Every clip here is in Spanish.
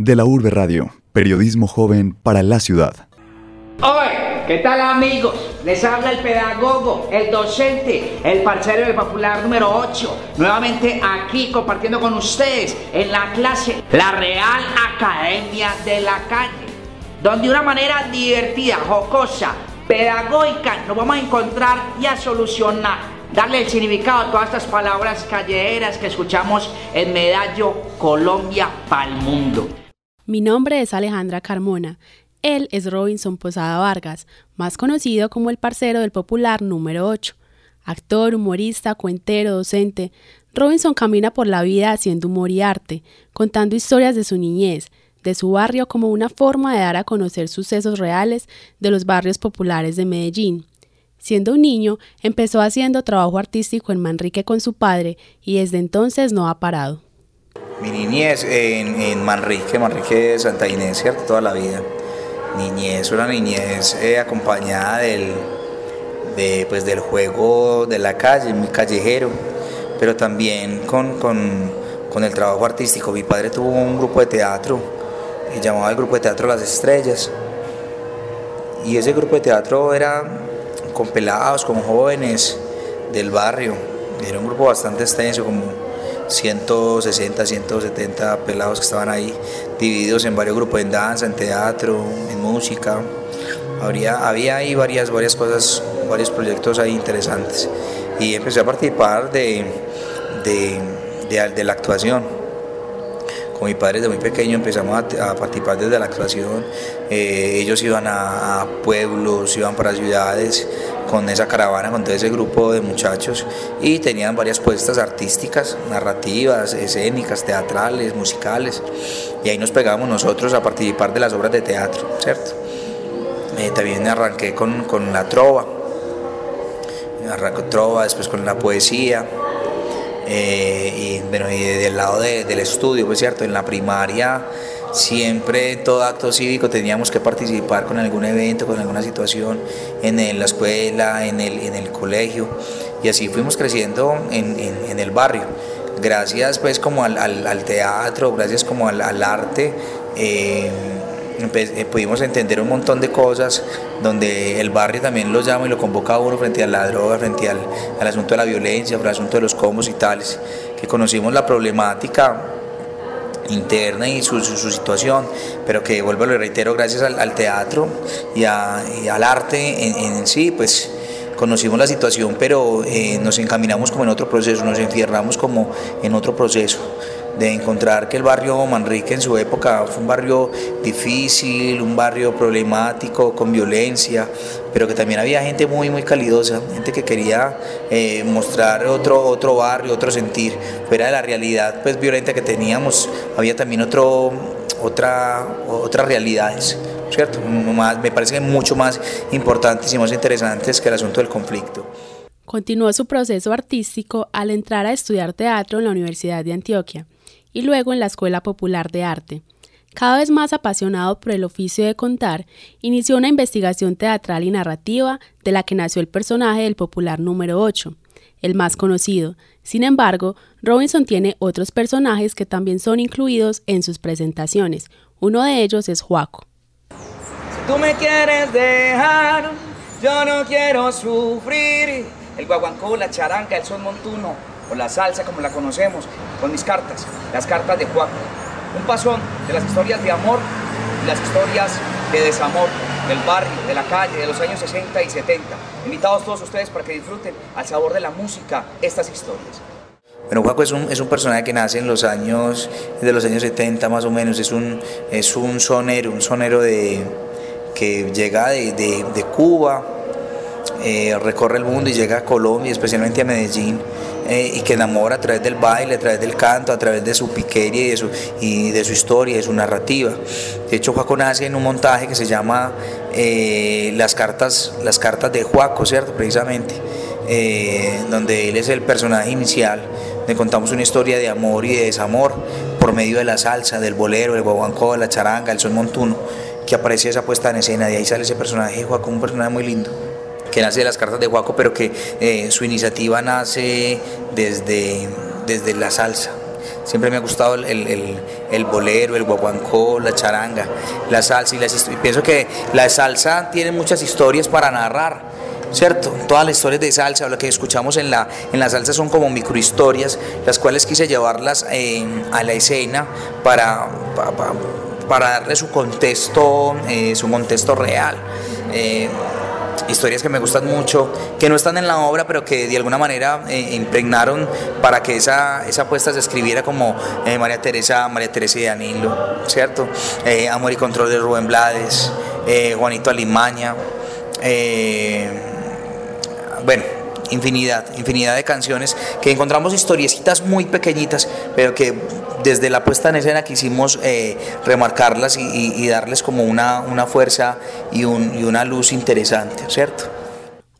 De la Urbe Radio, periodismo joven para la ciudad. Hoy, ¿qué tal amigos? Les habla el pedagogo, el docente, el parcero del popular número 8. Nuevamente aquí compartiendo con ustedes en la clase La Real Academia de la Calle. Donde de una manera divertida, jocosa, pedagógica nos vamos a encontrar y a solucionar darle el significado a todas estas palabras callejeras que escuchamos en Medallo, Colombia, pa'l mundo. Mi nombre es Alejandra Carmona. Él es Robinson Posada Vargas, más conocido como el parcero del popular número 8. Actor, humorista, cuentero, docente, Robinson camina por la vida haciendo humor y arte, contando historias de su niñez, de su barrio como una forma de dar a conocer sucesos reales de los barrios populares de Medellín. Siendo un niño, empezó haciendo trabajo artístico en Manrique con su padre y desde entonces no ha parado. Mi niñez en, Manrique, Manrique Santa Inés, ¿cierto? Toda la vida. Niñez, una niñez eh, acompañada del, pues, del juego de la calle, muy callejero, pero también con, con el trabajo artístico. Mi padre tuvo un grupo de teatro, se llamaba el Grupo de Teatro Las Estrellas, y ese grupo de teatro era con pelados, con jóvenes del barrio. Era un grupo bastante extenso, como 160, 170 pelados que estaban ahí, divididos en varios grupos en danza, en teatro, en música. Habría, había ahí varias, varias cosas, varios proyectos ahí interesantes. Y empecé a participar de, de la actuación con mi padre desde muy pequeño empezamos a, participar desde la actuación. Eh, ellos iban a, pueblos, iban para ciudades con esa caravana, con todo ese grupo de muchachos y tenían varias puestas artísticas, narrativas, escénicas, teatrales, musicales. Y ahí nos pegábamos nosotros a participar de las obras de teatro, ¿cierto? Eh, también arranqué con, con la trova, arranqué trova, después con la poesía. Eh, y, bueno, y del lado del estudio, pues cierto, en la primaria siempre todo acto cívico teníamos que participar con algún evento, con alguna situación en, la escuela, en el, en el colegio y así fuimos creciendo en, el barrio. Gracias pues como al, teatro, gracias como al, arte. Eh, pudimos entender un montón de cosas donde el barrio también lo llama y lo convoca a uno frente a la droga, frente al, asunto de la violencia, frente al asunto de los combos y tales, que conocimos la problemática interna y su, situación, pero que vuelvo lo reitero, gracias al, teatro y, al arte en, sí, pues conocimos la situación, pero eh, nos encaminamos como en otro proceso, nos enfierramos como en otro proceso de encontrar que el barrio Manrique en su época fue un barrio difícil, un barrio problemático, con violencia, pero que también había gente muy, muy calidosa, gente que quería eh, mostrar otro, otro barrio, otro sentir, fuera de la realidad pues violenta que teníamos, había también otro, otra, otras realidades. ¿Cierto? me parece mucho más importantes y más interesantes que el asunto del conflicto. Continuó su proceso artístico al entrar a estudiar teatro en la Universidad de Antioquia y luego en la Escuela Popular de Arte. Cada vez más apasionado por el oficio de contar, inició una investigación teatral y narrativa de la que nació el personaje del popular número 8, el más conocido. Sin embargo, Robinson tiene otros personajes que también son incluidos en sus presentaciones. Uno de ellos es Juaco. Si tú me quieres dejar, yo no quiero sufrir. El guaguancó, la charanca, el son montuno, o la salsa como la conocemos, con mis cartas, las cartas de Juan. Un pasón de las historias de amor y las historias de desamor del barrio, de la calle, de los años 60 y 70. Invitados todos ustedes para que disfruten al sabor de la música estas historias. Bueno, Juaco es un, es un personaje que nace en los años, de los años 70 más o menos, es un, es un sonero, un sonero de, que llega de, de, Cuba, eh, recorre el mundo y llega a Colombia, especialmente a Medellín, eh, y que enamora a través del baile, a través del canto, a través de su piquería y de su, y de su historia, de su narrativa. De hecho, Juaco nace en un montaje que se llama eh, las, cartas, las cartas de Juaco, ¿cierto? Precisamente, donde él es el personaje inicial, le contamos una historia de amor y de desamor por medio de la salsa, del bolero, el guaguancó, la charanga, el son montuno, que aparece esa puesta en escena, de ahí sale ese personaje de Juaco, un personaje muy lindo que nace de las cartas de Juaco, pero que eh, su iniciativa nace desde, desde la salsa. Siempre me ha gustado el, el, bolero, el guaguancó, la charanga, la salsa y las Pienso que la salsa tiene muchas historias para narrar. ¿Cierto? Todas las historias de salsa, lo que escuchamos en la, en la salsa son como microhistorias, las cuales quise llevarlas a la escena para, para, darle su contexto, eh, su contexto real. Eh, historias que me gustan mucho, que no están en la obra, pero que de alguna manera eh, impregnaron para que esa, esa apuesta se escribiera como eh, María Teresa, María Teresa y Danilo, ¿cierto? Eh, Amor y Control de Rubén Blades, Juanito Alimaña, bueno, infinidad, infinidad de canciones que encontramos historiecitas muy pequeñitas, pero que desde la puesta en escena quisimos eh, remarcarlas y, darles como una, una fuerza y, un, y una luz interesante, ¿cierto?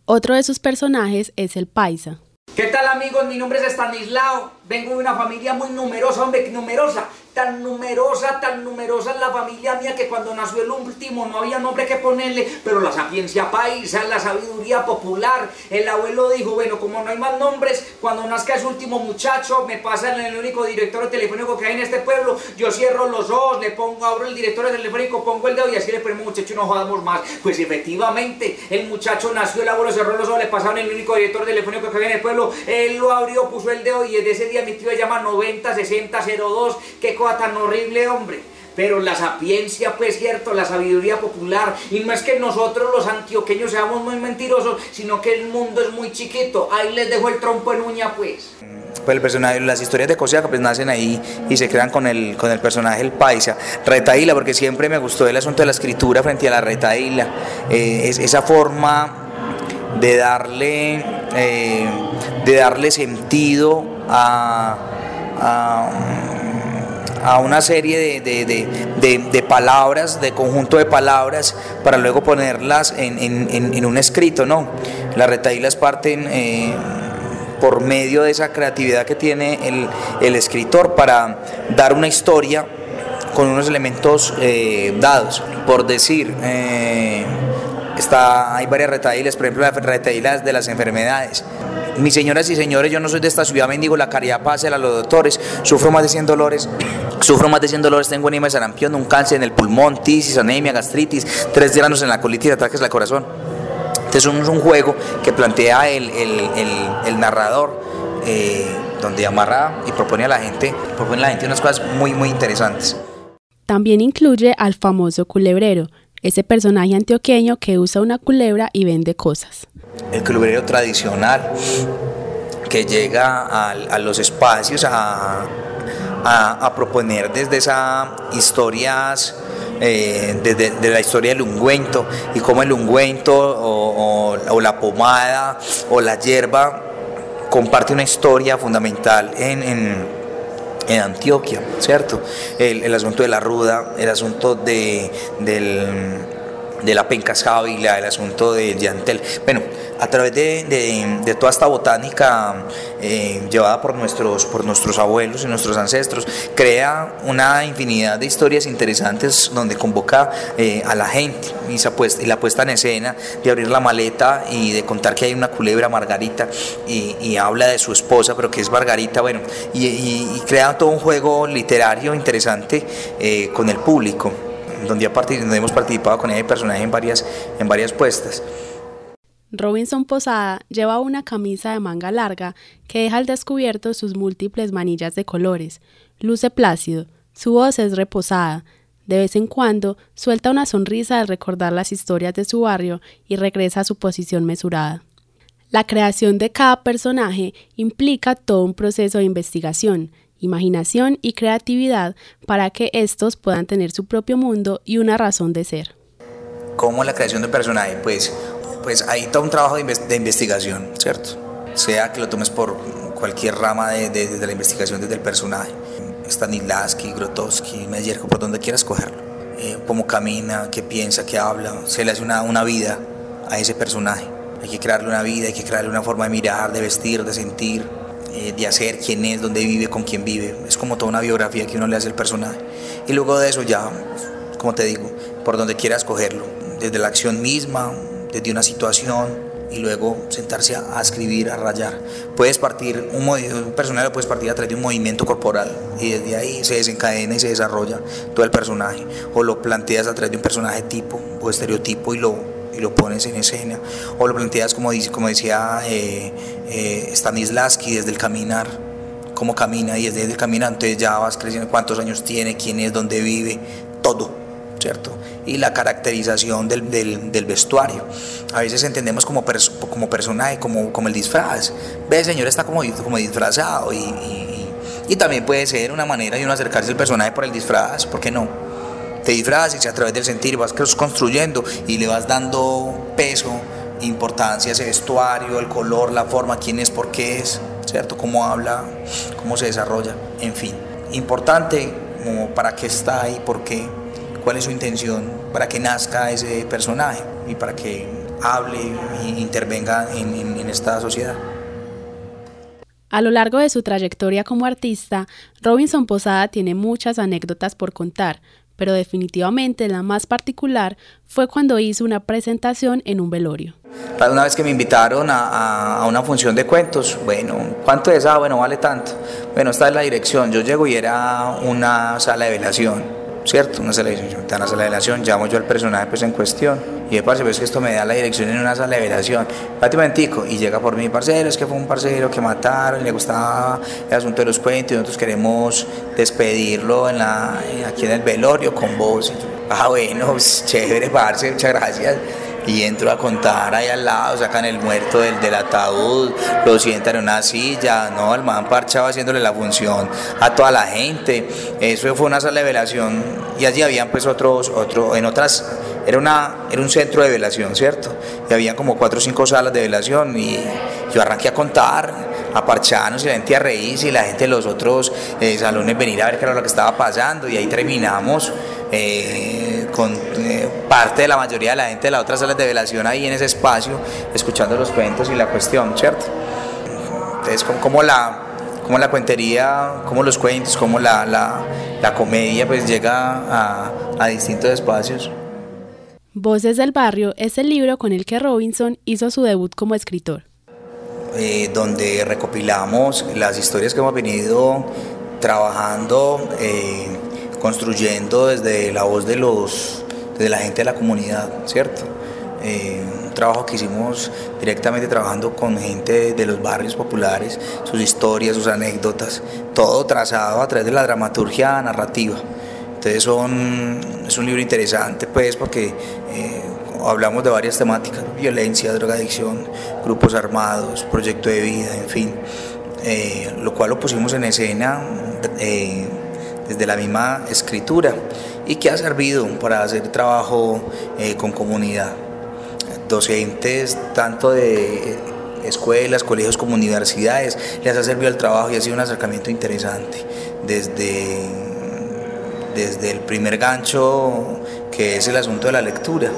Otro de sus personajes es el paisa. ¿Qué tal amigos? Mi nombre es Estanislao, vengo de una familia muy numerosa, hombre, numerosa tan numerosa, tan numerosa la familia mía que cuando nació el último no había nombre que ponerle, pero la sapiencia paisa, la sabiduría popular, el abuelo dijo, bueno, como no hay más nombres, cuando nazca ese último muchacho, me pasan el único director telefónico que hay en este pueblo, yo cierro los ojos, le pongo, abro el director telefónico, pongo el dedo y así le ponemos muchacho y no jodamos más. Pues efectivamente, el muchacho nació, el abuelo cerró los ojos, le pasaron el único director telefónico que hay en el pueblo, él lo abrió, puso el dedo y desde ese día mi tío llama 90 60 02, que tan horrible, hombre. Pero la sapiencia, pues cierto, la sabiduría popular, y no es que nosotros los antioqueños seamos muy mentirosos, sino que el mundo es muy chiquito. Ahí les dejo el trompo en uña, pues. Pues el personaje, las historias de Cosiaca pues nacen ahí y se crean con el, con el personaje el paisa. Retaíla, porque siempre me gustó el asunto de la escritura frente a la retaíla. Eh, es, esa forma de darle, eh, de darle sentido a a una serie de, palabras, de conjunto de palabras, para luego ponerlas en, un escrito, ¿no? Las retaílas parten eh, por medio de esa creatividad que tiene el, escritor para dar una historia con unos elementos eh, dados. Por decir, eh, está, hay varias retaílas, por ejemplo, las retaílas de las enfermedades. Mis señoras y señores, yo no soy de esta ciudad, bendigo la caridad, pase a los doctores, sufro más de 100 dolores, sufro más de 100 dolores, tengo enema de sarampión, un cáncer en el pulmón, tisis, anemia, gastritis, tres granos en la colitis, ataques al corazón. Entonces es un juego que plantea el, narrador, eh, donde amarra y propone a la gente, propone a la gente unas cosas muy, muy interesantes. También incluye al famoso culebrero, ese personaje antioqueño que usa una culebra y vende cosas. El culebrero tradicional que llega a, los espacios a, proponer desde esas historias, eh, desde la historia del ungüento y cómo el ungüento o, la pomada o la hierba comparte una historia fundamental en, Antioquia, ¿cierto? El, asunto de la ruda, el asunto de, de la penca sábila, el asunto del llantel. Bueno, a través de, toda esta botánica eh, llevada por nuestros, por nuestros abuelos y nuestros ancestros, crea una infinidad de historias interesantes donde convoca eh, a la gente y, y, la puesta en escena de abrir la maleta y de contar que hay una culebra Margarita y, habla de su esposa, pero que es Margarita, bueno, y, crea todo un juego literario interesante eh, con el público donde, hemos participado con ese personaje en varias, en varias puestas. Robinson Posada lleva una camisa de manga larga que deja al descubierto sus múltiples manillas de colores. Luce plácido, su voz es reposada. De vez en cuando suelta una sonrisa al recordar las historias de su barrio y regresa a su posición mesurada. La creación de cada personaje implica todo un proceso de investigación, imaginación y creatividad para que estos puedan tener su propio mundo y una razón de ser. ¿Cómo la creación de personaje? Pues pues hay todo un trabajo de, investigación, ¿cierto? Sea que lo tomes por cualquier rama de, la investigación desde el personaje. Stanislavski, Grotowski, Meyer, por donde quieras cogerlo. Eh, cómo camina, qué piensa, qué habla. Se le hace una, una vida a ese personaje. Hay que crearle una vida, hay que crearle una forma de mirar, de vestir, de sentir, eh, de hacer, quién es, dónde vive, con quién vive. Es como toda una biografía que uno le hace al personaje. Y luego de eso ya, como te digo, por donde quieras cogerlo. Desde la acción misma, desde una situación, y luego sentarse a, escribir, a rayar. Puedes partir, un, un personaje lo puedes partir a través de un movimiento corporal y desde ahí se desencadena y se desarrolla todo el personaje. O lo planteas a través de un personaje tipo o estereotipo y lo, y lo pones en escena. O lo planteas como, como decía eh, eh, Stanislavski desde el caminar cómo camina y desde el caminante ya vas creciendo cuántos años tiene, quién es, dónde vive, todo, ¿cierto? Y la caracterización del, del, vestuario. A veces entendemos como, como personaje, como, como el disfraz. Ve, señor está como, como disfrazado y, y, también puede ser una manera de uno acercarse al personaje por el disfraz, ¿por qué no? Te disfrazas y a través del sentir vas construyendo y le vas dando peso, importancia ese vestuario, el color, la forma, quién es, por qué es. ¿cierto? Cómo habla, cómo se desarrolla, en fin. Importante como para qué está ahí, por qué, cuál es su intención, para que nazca ese personaje y para que hable e intervenga en, en esta sociedad. A lo largo de su trayectoria como artista, Robinson Posada tiene muchas anécdotas por contar, pero definitivamente la más particular fue cuando hizo una presentación en un velorio. Una vez que me invitaron a, una función de cuentos, bueno, ¿cuánto es? Ah, bueno, vale tanto. Bueno, esta es la dirección. Yo llego y era una sala de velación ¿cierto? Una velación. Te dan la sala de llamo yo al personaje pues en cuestión. Y de parce, pues que esto me da la dirección en una sala de velación. Prácticamente, y llega por mi parcero, es que fue un parcero que mataron, le gustaba el asunto de los cuentos y nosotros queremos despedirlo la, aquí en el velorio con vos. ah, bueno, pues, chévere, parce, muchas gracias y entro a contar ahí al lado, sacan el muerto del, del ataúd, lo sientan en una silla, no, el man parchado haciéndole la función a toda la gente. Eso fue una sala de velación y allí habían pues otros, otro, en otras, era, una, era un centro de velación, ¿cierto? Y había como cuatro o cinco salas de velación y yo arranqué a contar, a parcharnos y la gente a reírse y la gente de los otros eh, salones venir a ver qué era lo que estaba pasando y ahí terminamos. Eh, con eh, parte de la mayoría de la gente de las otras salas de velación ahí en ese espacio, escuchando los cuentos y la cuestión, ¿cierto? Entonces, como, la, como la cuentería, como los cuentos, como la, la, la comedia, pues llega a, a distintos espacios. Voces del Barrio es el libro con el que Robinson hizo su debut como escritor. Eh, donde recopilamos las historias que hemos venido trabajando eh, construyendo desde la voz de, los, de la gente de la comunidad, ¿cierto? Eh, un trabajo que hicimos directamente trabajando con gente de los barrios populares, sus historias, sus anécdotas, todo trazado a través de la dramaturgia narrativa. Entonces son, es un libro interesante pues porque eh, hablamos de varias temáticas, violencia, drogadicción, grupos armados, proyecto de vida, en fin, eh, lo cual lo pusimos en escena desde la misma escritura y que ha servido para hacer trabajo eh, con comunidad. Docentes tanto de escuelas, colegios como universidades, les ha servido el trabajo y ha sido un acercamiento interesante. Desde, desde el primer gancho, que es el asunto de la lectura,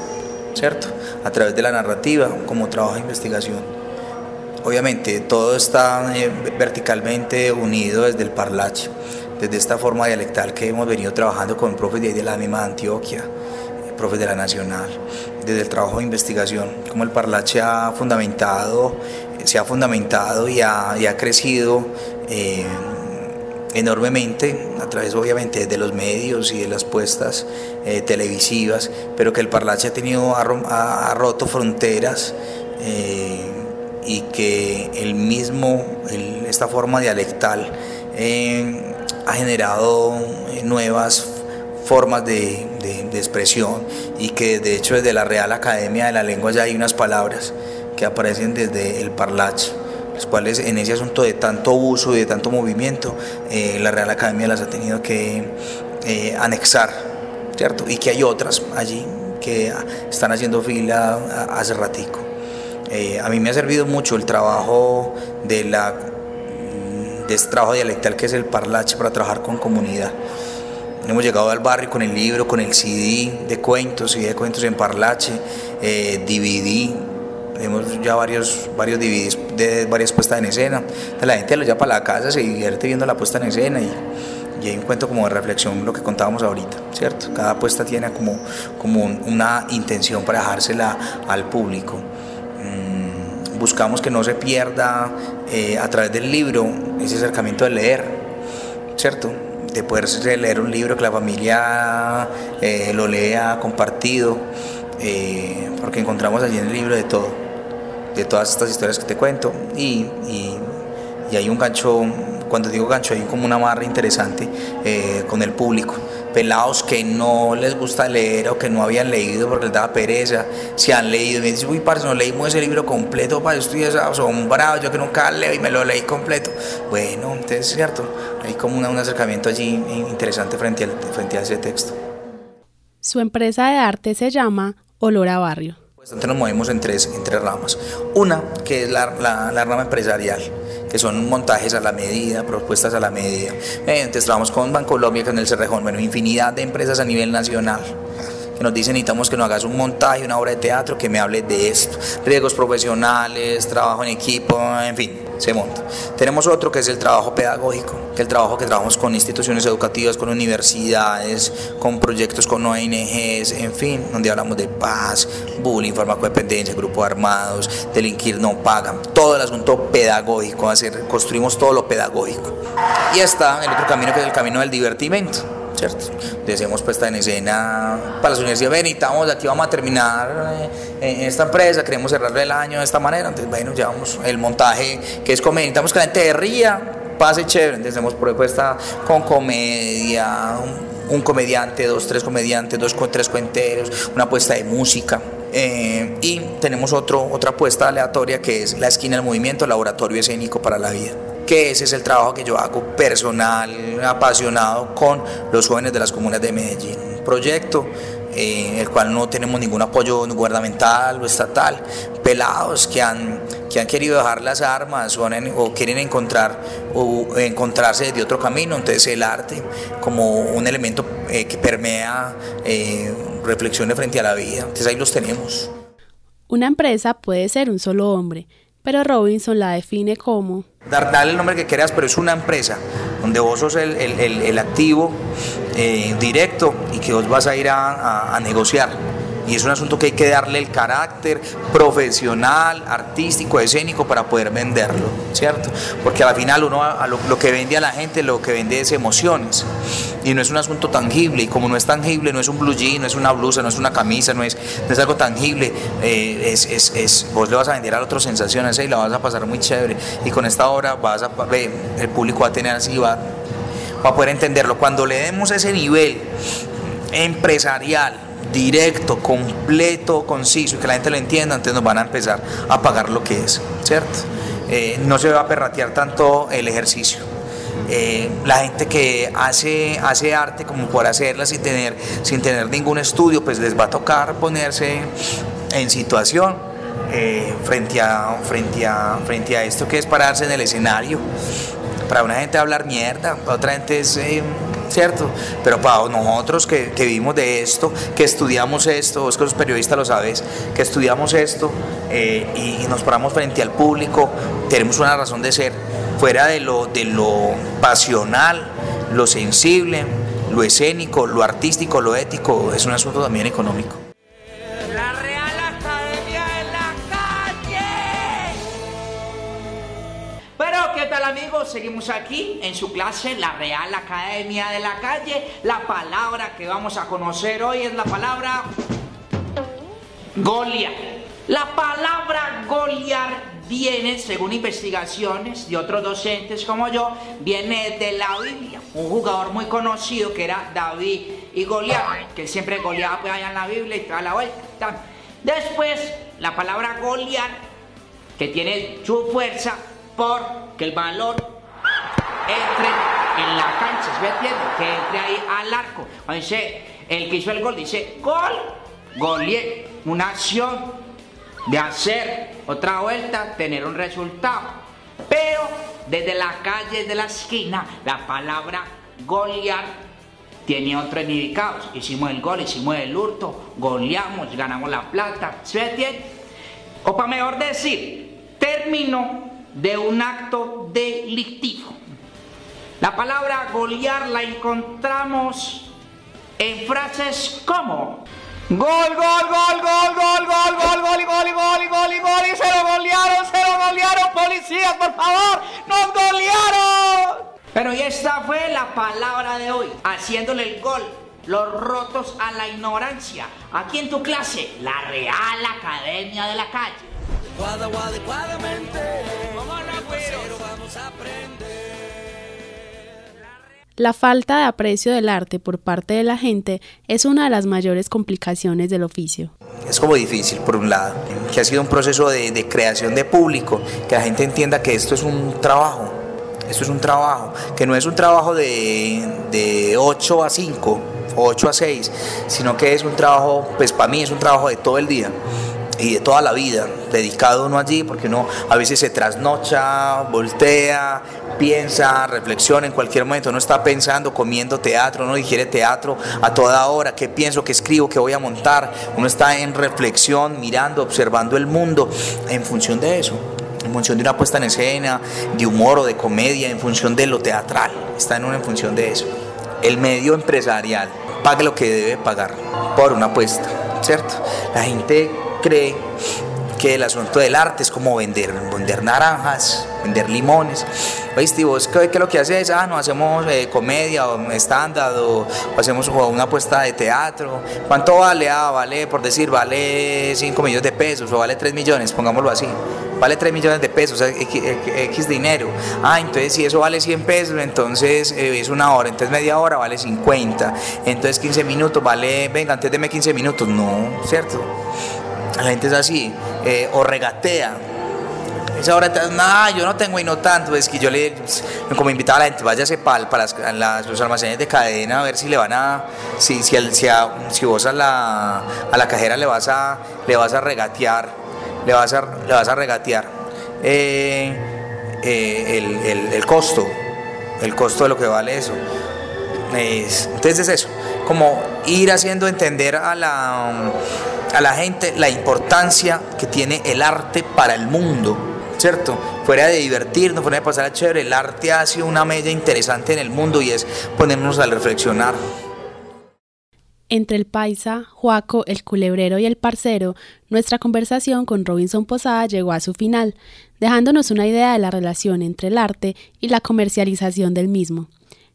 ¿cierto? A través de la narrativa, como trabajo de investigación. Obviamente todo está eh, verticalmente unido desde el parlache desde esta forma dialectal que hemos venido trabajando con profes de, de la misma Antioquia, profes de la Nacional, desde el trabajo de investigación, como el Parlache ha fundamentado, se ha fundamentado y ha, y ha crecido eh, enormemente a través obviamente de los medios y de las puestas eh, televisivas, pero que el Parlache ha tenido, ha, roto fronteras eh, y que el mismo, esta forma dialectal ha generado eh, nuevas formas de, expresión y que de hecho desde la Real Academia de la Lengua ya hay unas palabras que aparecen desde el parlache, las cuales en ese asunto de tanto uso y de tanto movimiento, eh, la Real Academia las ha tenido que eh, anexar, ¿cierto? Y que hay otras allí que están haciendo fila hace ratico. A mí me ha servido mucho el trabajo de la de este trabajo dialectal que es el parlache para trabajar con comunidad. Hemos llegado al barrio con el libro, con el CD de cuentos, CD de cuentos en parlache, eh, DVD, tenemos ya varios, varios DVDs de varias puestas en escena. la gente lo lleva para la casa, se divierte viendo la puesta en escena y, y hay un cuento como de reflexión, lo que contábamos ahorita, ¿cierto? Cada puesta tiene como, como una intención para dejársela al público. Buscamos que no se pierda eh, a través del libro ese acercamiento de leer, ¿cierto? De poder leer un libro que la familia eh, lo lea compartido, eh, porque encontramos allí en el libro de todo, de todas estas historias que te cuento, y, y, hay un gancho cuando digo gancho hay como una barra interesante con el público. Pelados que no les gusta leer o que no habían leído porque les daba pereza, se han leído y me dicen, uy, parce, no leímos ese libro completo, para estoy asombrado, yo que nunca leo y me lo leí completo. Bueno, entonces es cierto, hay como un acercamiento allí interesante frente, al, frente a ese texto. Su empresa de arte se llama Olor a Barrio. Pues entonces nos movemos en tres, en tres ramas. Una, que es la, la, la rama empresarial que son montajes a la medida, propuestas a la medida. Entonces trabajamos con Bancolombia, con el Cerrejón, bueno, infinidad de empresas a nivel nacional nos dicen necesitamos que nos hagas un montaje, una obra de teatro que me hable de esto, riesgos profesionales, trabajo en equipo, en fin, se monta. Tenemos otro que es el trabajo pedagógico, que el trabajo que trabajamos con instituciones educativas, con universidades, con proyectos con ONGs, en fin, donde hablamos de paz, bullying, farmacodependencia, grupos armados, delinquir no pagan, todo el asunto pedagógico, hacer, construimos todo lo pedagógico. Y está el otro camino que es el camino del divertimento ¿cierto? Decimos puesta en escena para las universidades, ven, aquí, vamos a terminar eh, en esta empresa, queremos cerrarle el año de esta manera, entonces bueno, llevamos el montaje que es comedia, necesitamos que la gente ría, pase chévere, entonces hacemos propuesta con comedia, un, comediante, dos, tres comediantes, dos, tres cuenteros, una apuesta de música. Eh, y tenemos otro, otra apuesta aleatoria que es la esquina del movimiento, laboratorio escénico para la vida que ese es el trabajo que yo hago personal, apasionado con los jóvenes de las comunas de Medellín. Un proyecto en eh, el cual no tenemos ningún apoyo gubernamental o estatal, pelados que han, que han querido dejar las armas o, quieren encontrar o encontrarse de otro camino, entonces el arte como un elemento eh, que permea eh, reflexiones frente a la vida, entonces ahí los tenemos. Una empresa puede ser un solo hombre, pero Robinson la define como... Dar, darle el nombre que quieras, pero es una empresa donde vos sos el, el, el, activo eh, directo y que vos vas a ir a, a, a negociar y es un asunto que hay que darle el carácter profesional, artístico, escénico para poder venderlo, ¿cierto? Porque al final uno a lo, que vende a la gente, lo que vende es emociones y no es un asunto tangible y como no es tangible, no es un blue jean, no es una blusa, no es una camisa, no es, es algo tangible, eh, vos le vas a vender al otro sensaciones y la vas a pasar muy chévere y con esta obra vas a el público va a tener así, va, va a poder entenderlo. Cuando le demos ese nivel empresarial, directo, completo, conciso y que la gente lo entienda, entonces nos van a empezar a pagar lo que es, ¿cierto? Eh, no se va a perratear tanto el ejercicio. Eh, la gente que hace, hace arte como por hacerla sin tener, sin tener ningún estudio, pues les va a tocar ponerse en situación eh, frente, a, frente, a, frente a esto que es pararse en el escenario. Para una gente hablar mierda, para otra gente es ¿cierto? Pero para nosotros que, que, vivimos de esto, que estudiamos esto, vos que los periodistas lo sabes, que estudiamos esto eh, y, y, nos paramos frente al público, tenemos una razón de ser, fuera de lo, de lo pasional, lo sensible, lo escénico, lo artístico, lo ético, es un asunto también económico. Seguimos aquí en su clase, la Real Academia de la Calle. La palabra que vamos a conocer hoy es la palabra Goliat. La palabra Goliat viene, según investigaciones de otros docentes como yo, viene de la Biblia. Un jugador muy conocido que era David y Goliat, que siempre Goliat pues allá en la Biblia y toda la vuelta. Después, la palabra Goliat, que tiene su fuerza porque el balón entre en la cancha, ¿se entiende? Que entre ahí al arco. Cuando dice, el que hizo el gol dice, gol, golié, una acción de hacer otra vuelta, tener un resultado. Pero desde la calle de la esquina, la palabra golear tiene otro significado. Hicimos el gol, hicimos el hurto, goleamos, ganamos la plata, ¿se entiende? O para mejor decir, término de un acto delictivo. La palabra golear la encontramos en frases como Gol, gol, gol, gol, gol, gol, gol, gol, gol, gol, gol, gol, gol, y se lo golearon, se gracias, por favor. Nos golearon. Pero y esta fue la palabra de hoy, haciéndole el gol. Los rotos a la ignorancia. Aquí en tu clase, la Real Academia de la Calle. La falta de aprecio del arte por parte de la gente es una de las mayores complicaciones del oficio. Es como difícil, por un lado, que ha sido un proceso de, creación de público, que la gente entienda que esto es un trabajo, esto es un trabajo, que no es un trabajo de, de 8 a 5 o 8 a 6, sino que es un trabajo, pues para mí es un trabajo de todo el día y de toda la vida, dedicado uno allí, porque uno a veces se trasnocha, voltea, piensa, reflexiona, en cualquier momento uno está pensando, comiendo teatro, uno digiere teatro a toda hora, qué pienso, qué escribo, qué voy a montar, uno está en reflexión, mirando, observando el mundo, en función de eso, en función de una puesta en escena, de humor o de comedia, en función de lo teatral, está en una en función de eso. El medio empresarial pague lo que debe pagar por una apuesta, ¿cierto? La gente cree que el asunto del arte es como vender, vender naranjas, vender limones. ¿Oíste? ¿Vos qué, qué lo que haces? Ah, no, hacemos eh, comedia o estándar o, hacemos una apuesta de teatro. ¿Cuánto vale? Ah, vale, por decir, vale 5 millones de pesos o vale 3 millones, pongámoslo así. Vale 3 millones de pesos, X, X, dinero. Ah, entonces si eso vale 100 pesos, entonces eh, es una hora, entonces media hora vale 50. Entonces 15 minutos vale, venga, antes deme 15 minutos. No, ¿cierto? La gente es así, eh, o regatea. Esa hora, no, yo no tengo y no tanto. Es que yo le, como invitaba a la gente, váyase para, para los almacenes de cadena a ver si le van a, si, si, si, si vos a la, a la cajera le vas a, le vas a regatear, le vas a, le vas a regatear eh, eh, el, el, el, costo, el costo de lo que vale eso. Es, entonces es eso, como ir haciendo entender a la a la gente la importancia que tiene el arte para el mundo, ¿cierto? Fuera de divertirnos, fuera de pasar a chévere, el arte ha sido una media interesante en el mundo y es ponernos a reflexionar. Entre el paisa, Juaco, el culebrero y el parcero, nuestra conversación con Robinson Posada llegó a su final, dejándonos una idea de la relación entre el arte y la comercialización del mismo.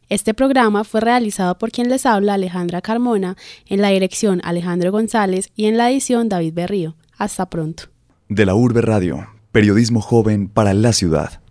Este programa fue realizado por quien les habla Alejandra Carmona, en la dirección Alejandro González y en la edición David Berrío. Hasta pronto. De la Urbe Radio, periodismo joven para la ciudad.